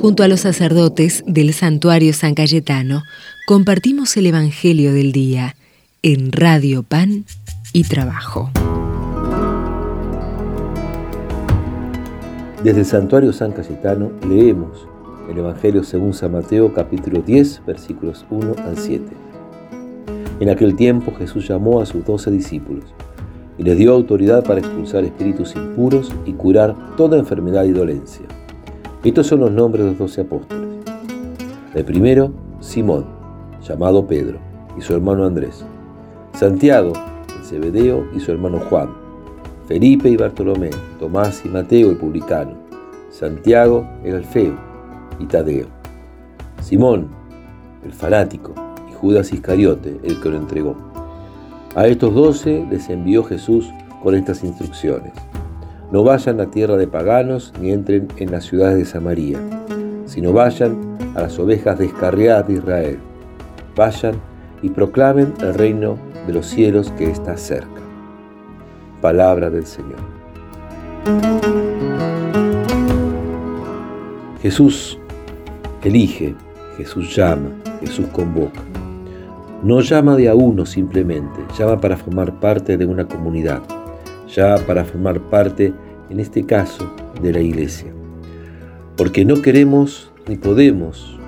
Junto a los sacerdotes del santuario San Cayetano, compartimos el Evangelio del Día en Radio Pan y Trabajo. Desde el santuario San Cayetano leemos el Evangelio según San Mateo capítulo 10 versículos 1 al 7. En aquel tiempo Jesús llamó a sus doce discípulos y les dio autoridad para expulsar espíritus impuros y curar toda enfermedad y dolencia. Estos son los nombres de los doce apóstoles. El primero, Simón, llamado Pedro, y su hermano Andrés. Santiago, el Zebedeo, y su hermano Juan. Felipe y Bartolomé, Tomás y Mateo el publicano. Santiago el Alfeo y Tadeo. Simón, el fanático, y Judas Iscariote, el que lo entregó. A estos doce les envió Jesús con estas instrucciones. No vayan a tierra de paganos ni entren en las ciudades de Samaria, sino vayan a las ovejas descarriadas de Israel. Vayan y proclamen el reino de los cielos que está cerca. Palabra del Señor. Jesús elige, Jesús llama, Jesús convoca. No llama de a uno simplemente, llama para formar parte de una comunidad, llama para formar parte, en este caso, de la iglesia. Porque no queremos ni podemos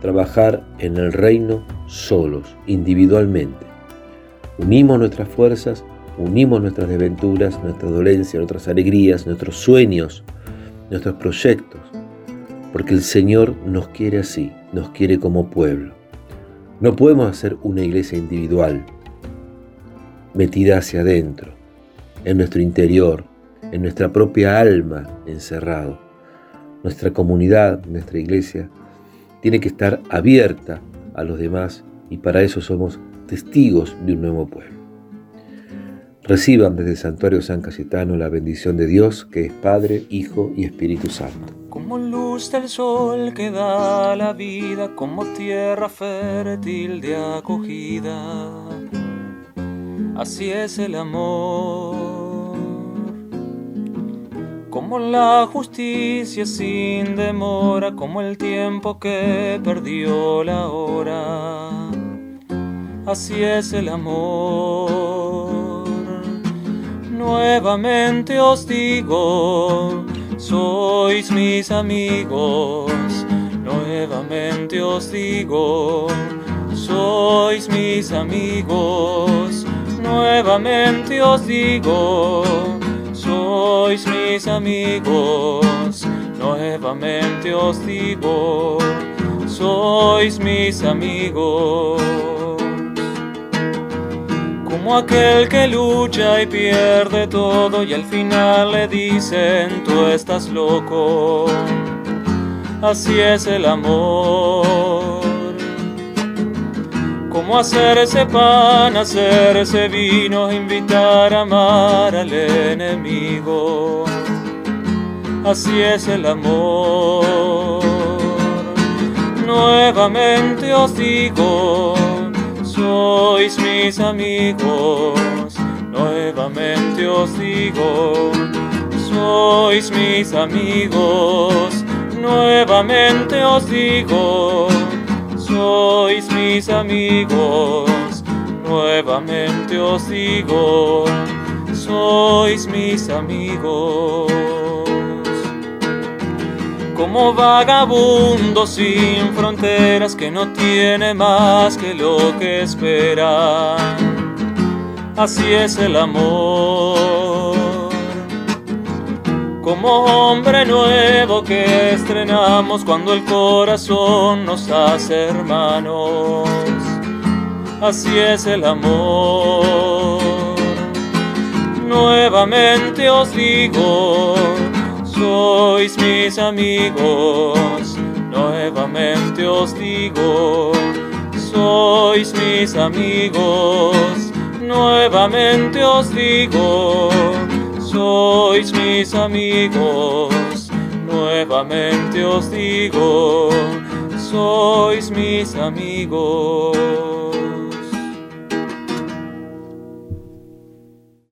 trabajar en el reino solos, individualmente. Unimos nuestras fuerzas, unimos nuestras desventuras, nuestras dolencias, nuestras alegrías, nuestros sueños, nuestros proyectos, porque el Señor nos quiere así, nos quiere como pueblo. No podemos hacer una iglesia individual, metida hacia adentro, en nuestro interior, en nuestra propia alma encerrado. Nuestra comunidad, nuestra iglesia, tiene que estar abierta a los demás y para eso somos testigos de un nuevo pueblo. Reciban desde el santuario San Cayetano la bendición de Dios, que es Padre, Hijo y Espíritu Santo. Como luz del sol que da la vida, como tierra fértil de acogida. Así es el amor. La justicia sin demora, como el tiempo que perdió la hora. Así es el amor Nuevamente os digo, sois mis amigos. Nuevamente os digo, sois mis amigos. Nuevamente os digo, sois mis amigos. Nuevamente os digo, sois mis amigos como aquel que lucha y pierde todo y al final le dicen tú estás loco. Así es el amor. Como hacerse pan, hacerse vino, invitar a amar al enemigo. Así es el amor. Nuevamente os digo sois mis amigos, nuevamente os digo, sois mis amigos, nuevamente os digo, sois mis amigos, nuevamente os digo, sois mis amigos como vagabundo sin fronteras que no tiene más que lo que espera. Así es el amor. Como hombre nuevo que estrenamos cuando el corazón nos hace hermanos. Así es el amor. Nuevamente os digo sois mis amigos, nuevamente os digo, sois mis amigos, nuevamente os digo, sois mis amigos, nuevamente os digo, sois mis amigos.